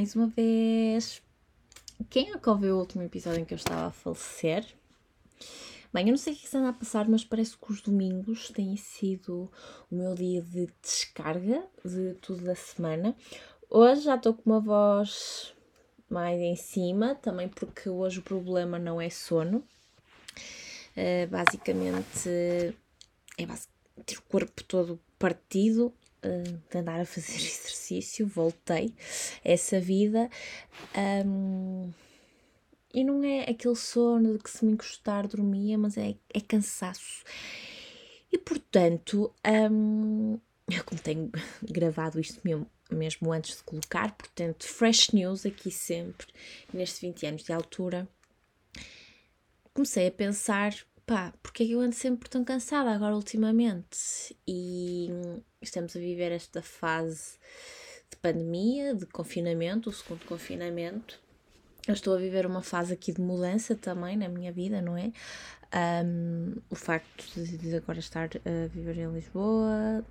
mais uma vez. Quem é que ouviu o último episódio em que eu estava a falecer? Bem, eu não sei o que se anda a passar, mas parece que os domingos têm sido o meu dia de descarga de tudo da semana. Hoje já estou com uma voz mais em cima, também porque hoje o problema não é sono. Uh, basicamente, é ter o corpo todo partido de andar a fazer exercício, voltei a essa vida. Um, e não é aquele sono de que se me encostar dormia, mas é, é cansaço. E portanto, um, eu como tenho gravado isto mesmo, mesmo antes de colocar, portanto, fresh news aqui sempre, nestes 20 anos de altura, comecei a pensar, pá, porque é que eu ando sempre tão cansada agora ultimamente? E estamos a viver esta fase de pandemia, de confinamento, o segundo confinamento, eu estou a viver uma fase aqui de mudança também na minha vida, não é? Um, o facto de agora estar a viver em Lisboa,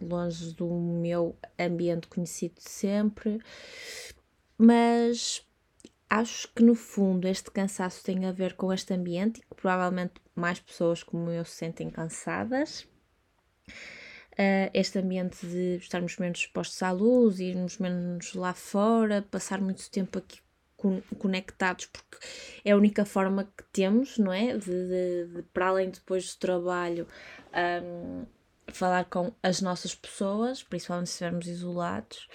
longe do meu ambiente conhecido sempre, mas acho que no fundo este cansaço tem a ver com este ambiente e que provavelmente mais pessoas como eu se sentem cansadas. Uh, este ambiente de estarmos menos expostos à luz, irmos menos lá fora, passar muito tempo aqui conectados, porque é a única forma que temos, não é? De, de, de para além depois do trabalho, um, falar com as nossas pessoas, principalmente se estivermos isolados.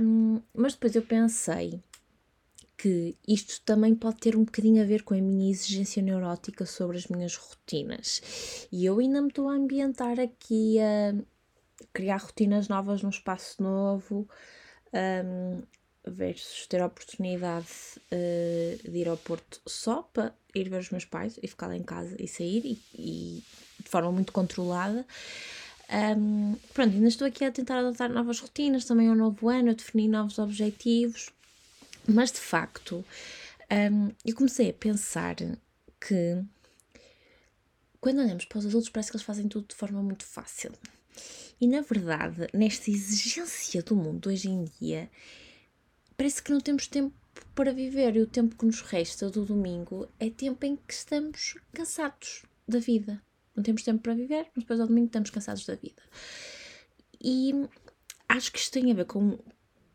Um, mas depois eu pensei que isto também pode ter um bocadinho a ver com a minha exigência neurótica sobre as minhas rotinas. E eu ainda me estou a ambientar aqui a criar rotinas novas num espaço novo, um, versus ter a oportunidade uh, de ir ao Porto só para ir ver os meus pais e ficar lá em casa e sair e, e de forma muito controlada. Um, pronto, ainda estou aqui a tentar adotar novas rotinas, também é um novo ano, a definir novos objetivos, mas de facto um, eu comecei a pensar que quando olhamos para os adultos parece que eles fazem tudo de forma muito fácil. E na verdade, nesta exigência do mundo hoje em dia, parece que não temos tempo para viver e o tempo que nos resta do domingo é tempo em que estamos cansados da vida. Não temos tempo para viver, mas depois ao domingo estamos cansados da vida. E acho que isto tem a ver com,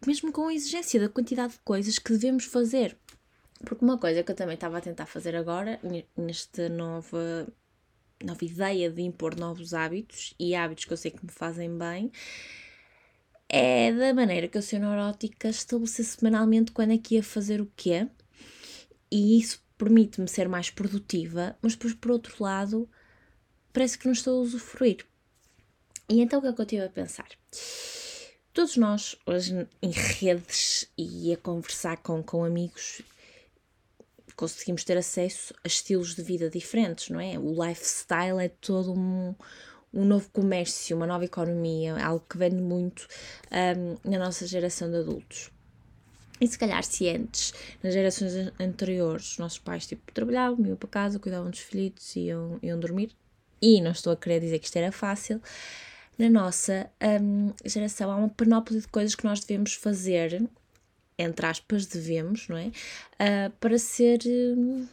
mesmo com a exigência da quantidade de coisas que devemos fazer. Porque uma coisa que eu também estava a tentar fazer agora, nesta nova, nova ideia de impor novos hábitos, e hábitos que eu sei que me fazem bem, é da maneira que eu sou neurótica estabelecer semanalmente quando é que ia fazer o quê e isso permite-me ser mais produtiva, mas depois por outro lado parece que não estou a usufruir. E então o que é que eu estive a pensar? Todos nós, hoje em redes e a conversar com, com amigos, conseguimos ter acesso a estilos de vida diferentes, não é? O lifestyle é todo um, um novo comércio, uma nova economia, algo que vende muito um, na nossa geração de adultos. E se calhar se antes, nas gerações anteriores, os nossos pais tipo, trabalhavam, iam para casa, cuidavam dos filhos, iam, iam dormir, e não estou a querer dizer que isto era fácil, na nossa um, geração há uma panóplia de coisas que nós devemos fazer, entre aspas, devemos, não é? Uh, para ser. Um,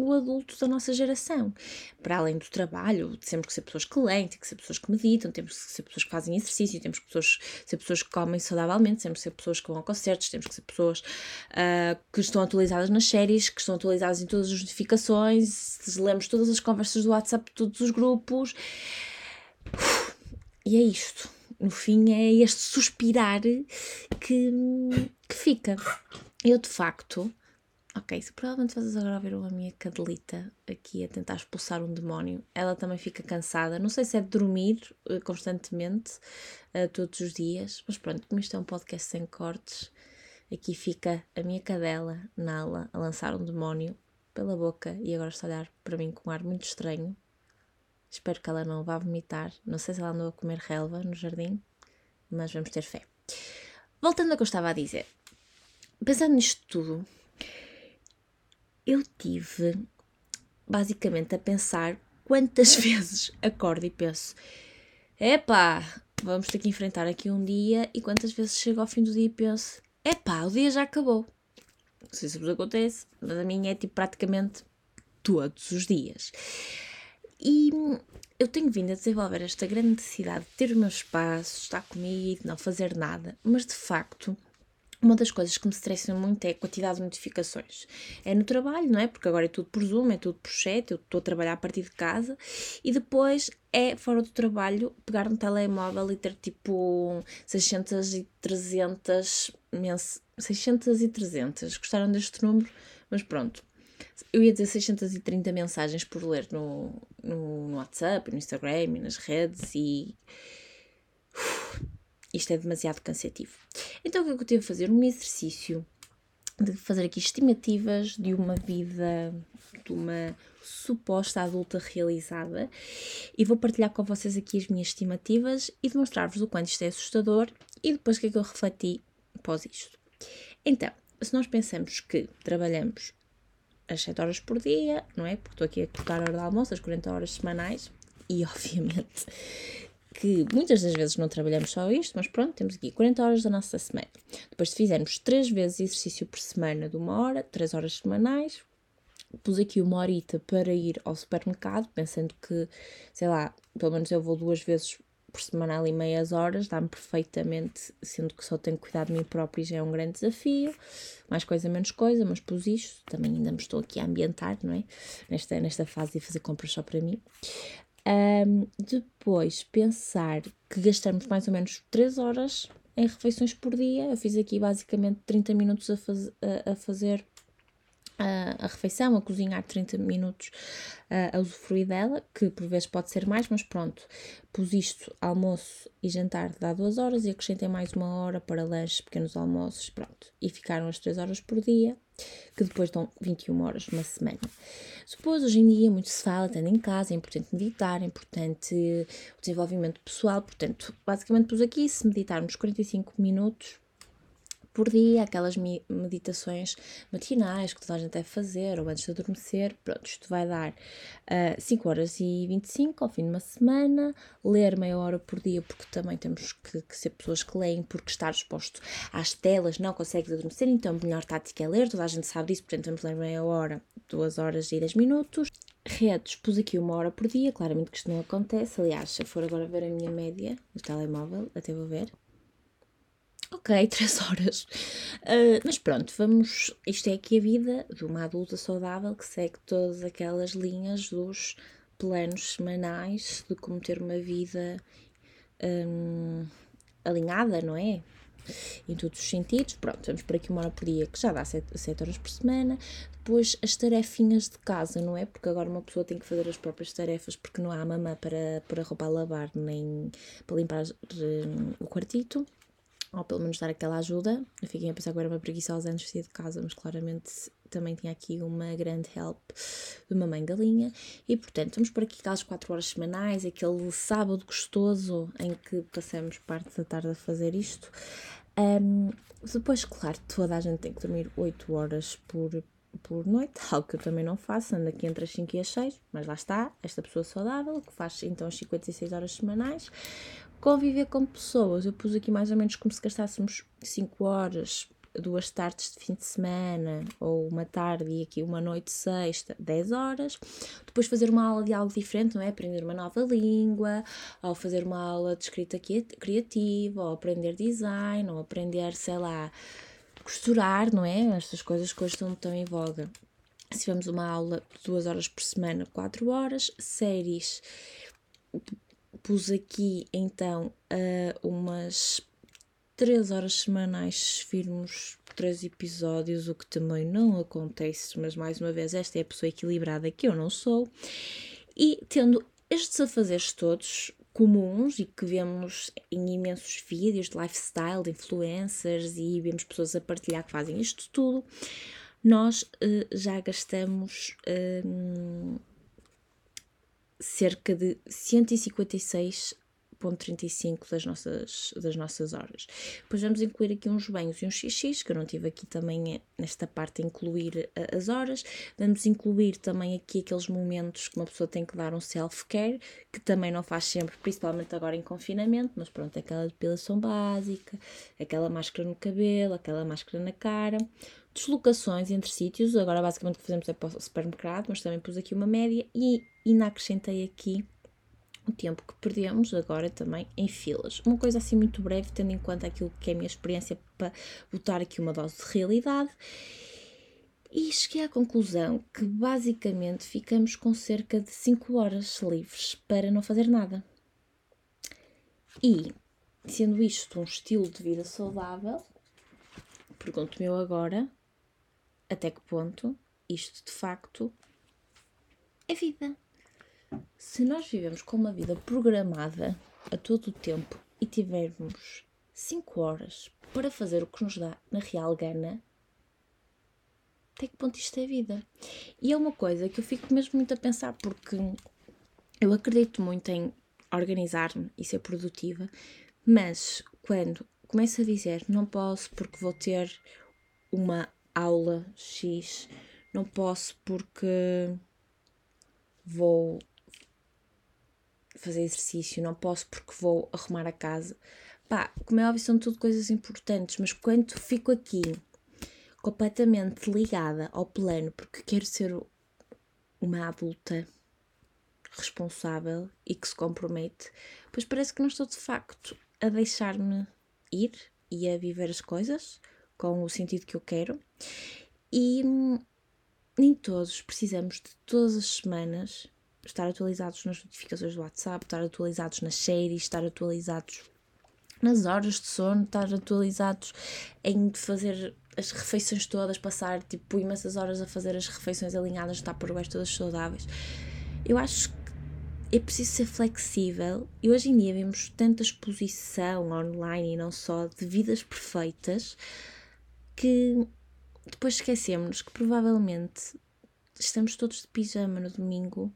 o adulto da nossa geração. Para além do trabalho, temos que ser pessoas que leem, temos que ser pessoas que meditam, temos que ser pessoas que fazem exercício, temos que pessoas, ser pessoas que comem saudavelmente, temos que ser pessoas que vão a concertos, temos que ser pessoas uh, que estão atualizadas nas séries, que estão atualizadas em todas as notificações, lemos todas as conversas do WhatsApp de todos os grupos. E é isto. No fim, é este suspirar que, que fica. Eu, de facto, Ok, se provavelmente fazes agora ver a minha cadelita aqui a tentar expulsar um demónio, ela também fica cansada. Não sei se é de dormir uh, constantemente, uh, todos os dias, mas pronto, como isto é um podcast sem cortes, aqui fica a minha cadela, Nala, a lançar um demónio pela boca e agora está a olhar para mim com um ar muito estranho. Espero que ela não vá vomitar. Não sei se ela andou a comer relva no jardim, mas vamos ter fé. Voltando ao que eu estava a dizer, pensando nisto tudo, eu tive basicamente a pensar quantas vezes acordo e penso: epá, vamos ter que enfrentar aqui um dia, e quantas vezes chego ao fim do dia e penso: é pá, o dia já acabou. Não sei se vos acontece, mas a minha é tipo praticamente todos os dias. E eu tenho vindo a desenvolver esta grande necessidade de ter o meu espaço, estar comigo, não fazer nada, mas de facto uma das coisas que me estressa muito é a quantidade de notificações. É no trabalho, não é? Porque agora é tudo por Zoom, é tudo por chat, eu estou a trabalhar a partir de casa. E depois é, fora do trabalho, pegar no telemóvel e ter tipo 600 e 300 mens 600 e 300. Gostaram deste número? Mas pronto. Eu ia dizer 630 mensagens por ler no, no, no WhatsApp, no Instagram e nas redes e isto é demasiado cansativo. Então o que é que eu a fazer? Um exercício de fazer aqui estimativas de uma vida, de uma suposta adulta realizada e vou partilhar com vocês aqui as minhas estimativas e demonstrar-vos o quanto isto é assustador e depois o que é que eu refleti após isto. Então, se nós pensamos que trabalhamos as 7 horas por dia, não é? Porque estou aqui a tocar a hora de almoço, as 40 horas semanais, e obviamente que muitas das vezes não trabalhamos só isto, mas pronto, temos aqui 40 horas da nossa semana. Depois, se fizermos 3 vezes exercício por semana de uma hora, 3 horas semanais, pus aqui uma horita para ir ao supermercado, pensando que, sei lá, pelo menos eu vou duas vezes por semana ali meias horas, dá-me perfeitamente, sendo que só tenho cuidar de mim próprio e já é um grande desafio, mais coisa, menos coisa, mas pus isto, também ainda me estou aqui a ambientar, não é? Nesta, nesta fase de fazer compras só para mim. Um, depois, pensar que gastamos mais ou menos 3 horas em refeições por dia. Eu fiz aqui basicamente 30 minutos a, faz, a, a fazer a, refeição, a cozinhar 30 minutos a, a usufruir dela, que por vezes pode ser mais, mas pronto, pus isto, almoço e jantar dá 2 horas e acrescentei mais uma hora para lanches, pequenos almoços, pronto. E ficaram as 3 horas por dia que depois dão 21 horas numa semana. Depois, hoje em dia, muito se fala, estando em casa, é importante meditar, é importante o desenvolvimento pessoal, portanto, basicamente pus aqui, se meditarmos 45 minutos, por dia, aquelas meditações matinais que toda a gente deve fazer ou antes de adormecer. Pronto, isto vai dar uh, ah, 5 horas e 25 ao fim de uma semana. Ler meia hora por dia, porque também temos que, que ser pessoas que leem, porque estar exposto às telas não consegue adormecer, então a melhor tática é ler, toda a gente sabe disso, portanto vamos ler meia hora, 2 horas e 10 minutos. Redes, pus aqui uma hora por dia, claramente que isto não acontece. Aliás, se eu for agora ver a minha média do telemóvel, até vou ver, Ok, três horas. Uh, mas pronto, vamos. Isto é aqui a vida de uma adulta saudável que segue todas aquelas linhas dos planos semanais de como ter uma vida um, alinhada, não é? Em todos os sentidos. Pronto, vamos por aqui uma hora por dia, que já dá sete, sete horas por semana. Depois as tarefinhas de casa, não é? Porque agora uma pessoa tem que fazer as próprias tarefas porque não há mamã para, para roupa a lavar nem para limpar um, o quartito ou pelo menos dar aquela ajuda. Eu fiquei a pensar que era uma preguiçosa antes de sair de casa, mas claramente também tinha aqui uma grande help de uma mãe galinha. E portanto, vamos por aqui aquelas 4 horas semanais, aquele sábado gostoso em que passamos parte da tarde a fazer isto. Um, depois, claro, toda a gente tem que dormir 8 horas por, por noite, algo que eu também não faço, ando aqui entre as 5 e as 6, mas lá está, esta pessoa saudável, que faz então as 56 horas semanais, Conviver com pessoas, eu pus aqui mais ou menos como se gastássemos 5 horas, duas tardes de fim de semana, ou uma tarde e aqui uma noite sexta, 10 horas. Depois fazer uma aula de algo diferente, não é? Aprender uma nova língua, ou fazer uma aula de escrita criativa, ou aprender design, ou aprender, sei lá, costurar, não é? Estas coisas que hoje estão tão em voga. Se tivermos uma aula duas horas por semana, 4 horas, séries pus aqui então uh, umas 3 horas semanais firmos três episódios, o que também não acontece, mas mais uma vez, esta é a pessoa equilibrada que eu não sou. E tendo estes afazeres todos comuns e que vemos em imensos vídeos de lifestyle, de influencers e vemos pessoas a partilhar que fazem isto tudo, nós uh, já gastamos. Uh, cerca de 156 0.35 das nossas, das nossas horas. Depois vamos incluir aqui uns banhos e um xx, que eu não tive aqui também eh, nesta parte incluir eh, as horas. Vamos incluir também aqui aqueles momentos que uma pessoa tem que dar um self-care, que também não faz sempre, principalmente agora em confinamento, mas pronto, aquela depilação básica, aquela máscara no cabelo, aquela máscara na cara. Deslocações entre sítios, agora basicamente o que fazemos é para o supermercado, mas também pus aqui uma média e ainda acrescentei aqui o tempo que perdemos agora também em filas. Uma coisa assim muito breve, tendo em conta aquilo que é a minha experiência para botar aqui uma dose de realidade. E cheguei à conclusão que basicamente ficamos com cerca de 5 horas livres para não fazer nada. E, sendo isto um estilo de vida saudável, pergunto-me eu agora até que ponto isto de facto é vida. Se nós vivemos com uma vida programada a todo o tempo e tivermos 5 horas para fazer o que nos dá na real gana, até que ponto isto é vida? E é uma coisa que eu fico mesmo muito a pensar, porque eu acredito muito em organizar-me e ser produtiva, mas quando começo a dizer não posso porque vou ter uma aula X, não posso porque vou fazer exercício, não posso porque vou arrumar a casa. Pá, como é óbvio, são tudo coisas importantes, mas quando fico aqui completamente ligada ao plano porque quero ser uma adulta responsável e que se compromete, pois parece que não estou de facto a deixar-me ir e a viver as coisas com o sentido que eu quero. E nem todos precisamos de todas as semanas estar atualizados nas notificações do WhatsApp, estar atualizados nas séries, estar atualizados nas horas de sono, estar atualizados em fazer as refeições todas, passar tipo imensas horas a fazer as refeições alinhadas, estar por baixo todas saudáveis. Eu acho que é preciso ser flexível e hoje em dia vemos tanta exposição online e não só de vidas perfeitas que depois esquecemos que provavelmente estamos todos de pijama no domingo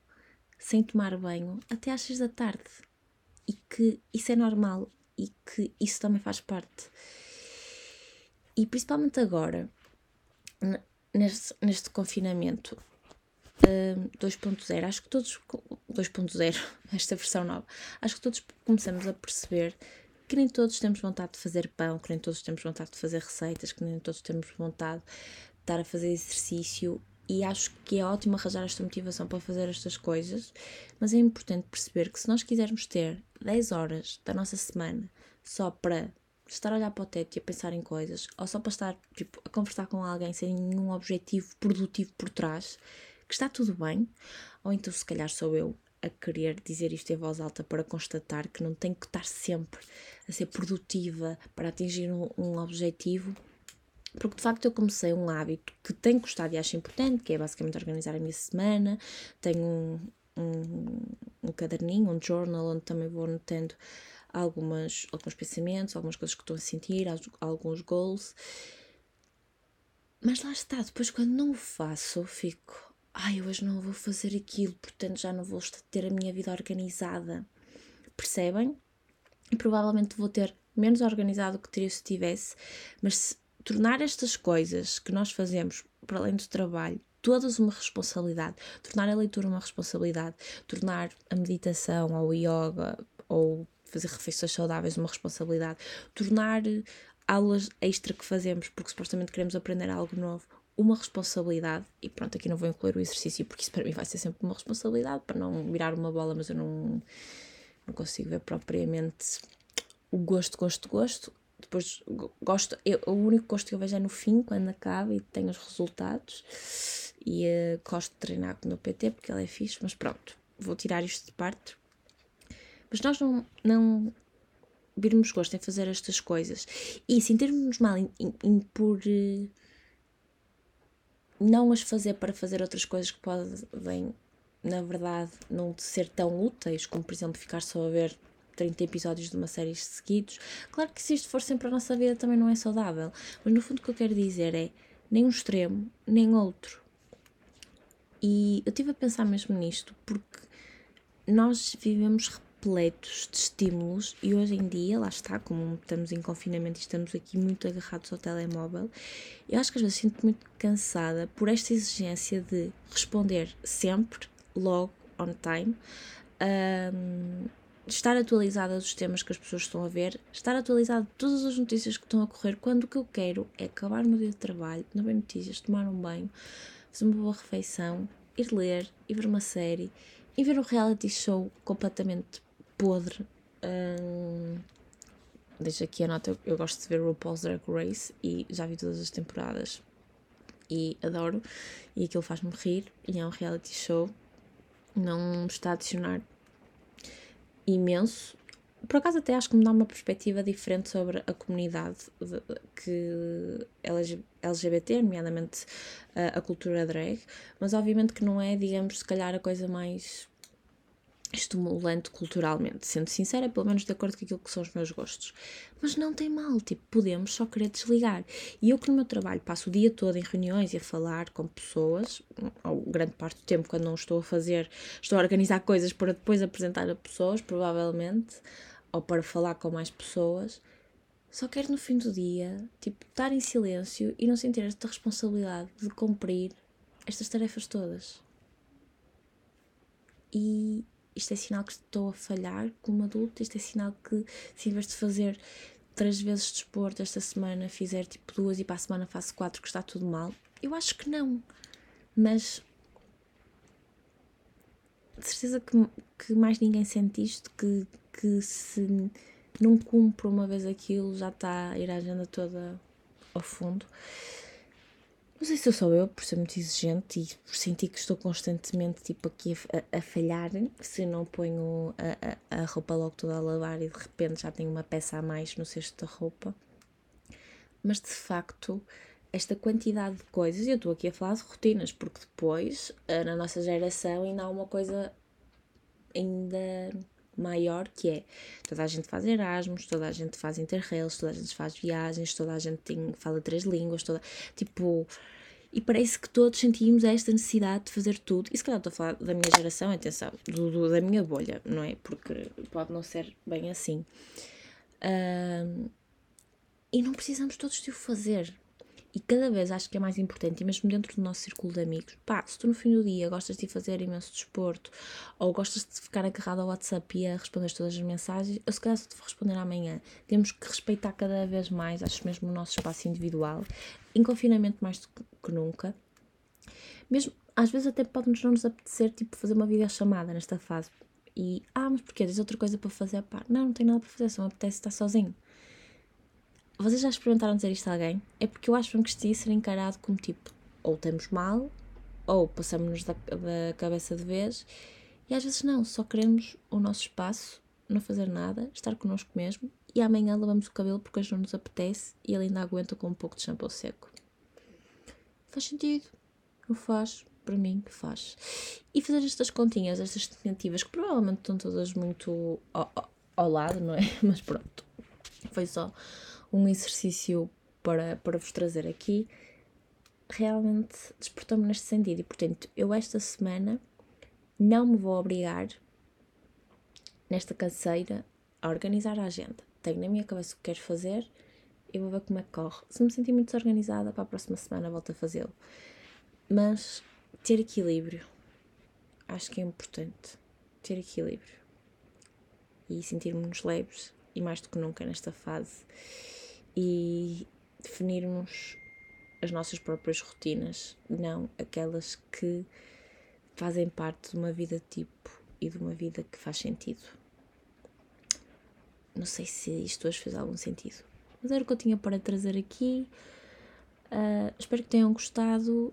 sem tomar banho até às 6 da tarde e que isso é normal e que isso também faz parte. E principalmente agora, neste, neste confinamento uh, hum, 2.0, acho que todos. 2.0, esta versão nova, acho que todos começamos a perceber que nem todos temos vontade de fazer pão, que nem todos temos vontade de fazer receitas, que nem todos temos vontade de estar a fazer exercício. E acho que é ótimo arranjar esta motivação para fazer estas coisas, mas é importante perceber que se nós quisermos ter 10 horas da nossa semana só para estar a olhar para o teto e a pensar em coisas, ou só para estar tipo, a conversar com alguém sem nenhum objetivo produtivo por trás, que está tudo bem, ou então se calhar sou eu a querer dizer isto em voz alta para constatar que não tenho que estar sempre a ser produtiva para atingir um, um objetivo porque de facto eu comecei um hábito que tenho gostado e acho importante, que é basicamente organizar a minha semana. Tenho um, um, um caderninho, um journal, onde também vou anotando algumas, alguns pensamentos, algumas coisas que estou a sentir, alguns goals. Mas lá está, depois quando não o faço, fico, ai, hoje não vou fazer aquilo, portanto já não vou ter a minha vida organizada. Percebem? E provavelmente vou ter menos organizado do que teria se tivesse, mas se tornar estas coisas que nós fazemos para além do trabalho todas uma responsabilidade, tornar a leitura uma responsabilidade, tornar a meditação ou yoga ou fazer refeições saudáveis uma responsabilidade, tornar aulas extra que fazemos porque supostamente queremos aprender algo novo uma responsabilidade, e pronto, aqui não vou incluir o exercício porque isso para mim vai ser sempre uma responsabilidade para não virar uma bola, mas eu não, não consigo ver propriamente o gosto, gosto, gosto depois gosto, eu, o único gosto que eu vejo é no fim, quando acaba e tenho os resultados. E uh, gosto de treinar com o meu PT porque ele é fixe, mas pronto, vou tirar isto de parte. Mas nós não, não virmos gosto em fazer estas coisas e sentirmos mal em, em, em por uh, não as fazer para fazer outras coisas que podem, na verdade, não ser tão úteis, como por exemplo ficar só a ver 30 episódios de uma série seguidos. Claro que se isto for sempre a nossa vida também não é saudável, mas no fundo o que eu quero dizer é nem um extremo, nem outro. E eu estive a pensar mesmo nisto porque nós vivemos repletos de estímulos e hoje em dia, lá está, como estamos em confinamento e estamos aqui muito agarrados ao telemóvel, eu acho que às vezes sinto muito cansada por esta exigência de responder sempre, logo, on time, um, estar atualizada dos temas que as pessoas estão a ver, estar atualizada de todas as notícias que estão a correr, quando o que eu quero é acabar o meu dia de trabalho, não ver notícias, tomar um banho, fazer uma boa refeição, ir ler, ir ver uma série, e ver um reality show completamente podre. Um, aqui a nota, eu gosto de ver RuPaul's Drag Race e já vi todas as temporadas e adoro. E aquilo faz-me rir e é um reality show. Não está a adicionar imenso. Por acaso até acho que me dá uma perspectiva diferente sobre a comunidade que LGBT, nomeadamente a, a cultura drag, mas obviamente que não é, digamos, se calhar a coisa mais estimulante culturalmente, sendo sincera, pelo menos de acordo com aquilo que são os meus gostos. Mas não tem mal, tipo, podemos só querer desligar. E eu que no meu trabalho passo o dia todo em reuniões e a falar com pessoas, ou grande parte do tempo quando não estou a fazer, estou a organizar coisas para depois apresentar a pessoas, provavelmente, ou para falar com mais pessoas, só quero no fim do dia, tipo, estar em silêncio e não sentir esta responsabilidade de cumprir estas tarefas todas. E isto é sinal que estou a falhar como adulto, isto é sinal que se em vez de fazer três vezes de desporto esta semana fizer tipo duas e para a semana faço quatro que está tudo mal. Eu acho que não. Mas de certeza que, que mais ninguém sente isto, que, que se não cumpre uma vez aquilo já está a ir a agenda toda ao fundo. Não sei se eu sou eu, por ser muito exigente e por sentir que estou constantemente tipo aqui a, a falhar, se não ponho a, a, a, roupa logo toda a lavar e de repente já tenho uma peça a mais no cesto da roupa. Mas de facto, esta quantidade de coisas, e eu estou aqui a falar de rotinas, porque depois, eh, na nossa geração, ainda há uma coisa ainda maior que é toda a gente faz Erasmus, toda a gente faz Interrails, toda a gente faz viagens, toda a gente tem, fala três línguas, toda, tipo, e parece que todos sentimos esta necessidade de fazer tudo. E se calhar estou a falar da minha geração, atenção, do, do da minha bolha, não é? Porque pode não ser bem assim. Um, e não precisamos todos de o fazer. E cada vez acho que é mais importante, e mesmo dentro do nosso círculo de amigos, pá, se tu no fim do dia gostas de fazer imenso desporto ou gostas de ficar agarrado ao WhatsApp e a responder todas as mensagens, eu se calhar só te vou responder amanhã. Temos que respeitar cada vez mais, acho mesmo, o nosso espaço individual, em confinamento mais do que nunca. Mesmo, às vezes até pode-nos não nos apetecer, tipo, fazer uma videochamada nesta fase. E, ah, mas porquê? Tens outra coisa para fazer? Pá, não, não tenho nada para fazer, só me apetece estar sozinho vocês já experimentaram dizer isto a alguém? É porque eu acho que isto ia ser encarado como tipo, ou estamos mal, ou passamos-nos da, da cabeça de vez, e às vezes não, só queremos o nosso espaço, não fazer nada, estar connosco mesmo, e amanhã lavamos o cabelo porque hoje não nos apetece e ele ainda aguenta com um pouco de shampoo seco. Faz sentido? Não faz? Para mim, que faz. E fazer estas continhas, estas estimativas, que provavelmente estão todas muito ao, ao, ao lado, não é? Mas pronto, foi só um exercício para, para vos trazer aqui, realmente despertou-me neste sentido. E portanto, eu esta semana não me vou obrigar, nesta canseira, a organizar a agenda. Tenho na minha cabeça o que quero fazer e vou ver como é que corre. Se me sentir muito desorganizada, para a próxima semana volto a fazê-lo. Mas ter equilíbrio, acho que é importante. Ter equilíbrio e sentirmos leves e mais do que nunca nesta fase e definirmos as nossas próprias rotinas, não aquelas que fazem parte de uma vida tipo e de uma vida que faz sentido. Não sei se isto hoje fez algum sentido, mas era o que eu tinha para trazer aqui. Uh, espero que tenham gostado.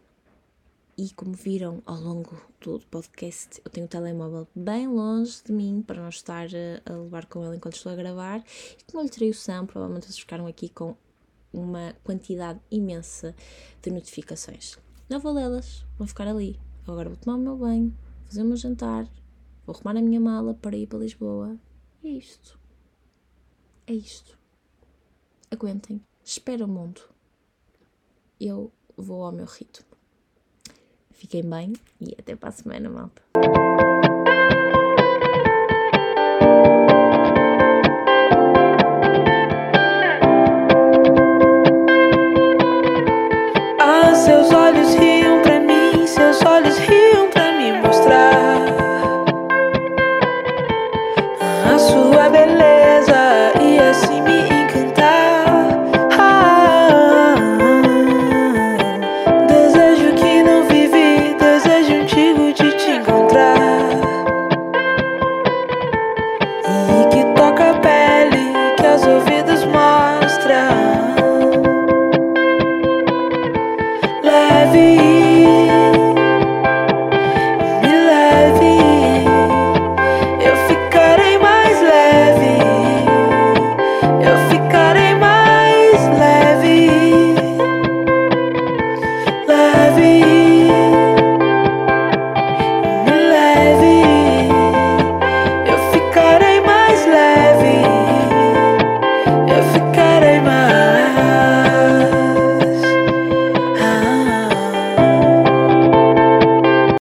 E como viram ao longo do podcast, eu tenho o telemóvel bem longe de mim para não estar a, a levar com ele enquanto estou a gravar. E como lhe tirei o som, provavelmente vocês ficaram aqui com uma quantidade imensa de notificações. Não vou lê-las, vou ficar ali. Eu agora vou tomar o meu banho, fazer o meu jantar, vou arrumar a minha mala para ir para Lisboa. E é isto. É isto. Aguentem. Espera o mundo. Eu vou ao meu ritmo. Fiquem bem e até para a semana, malta.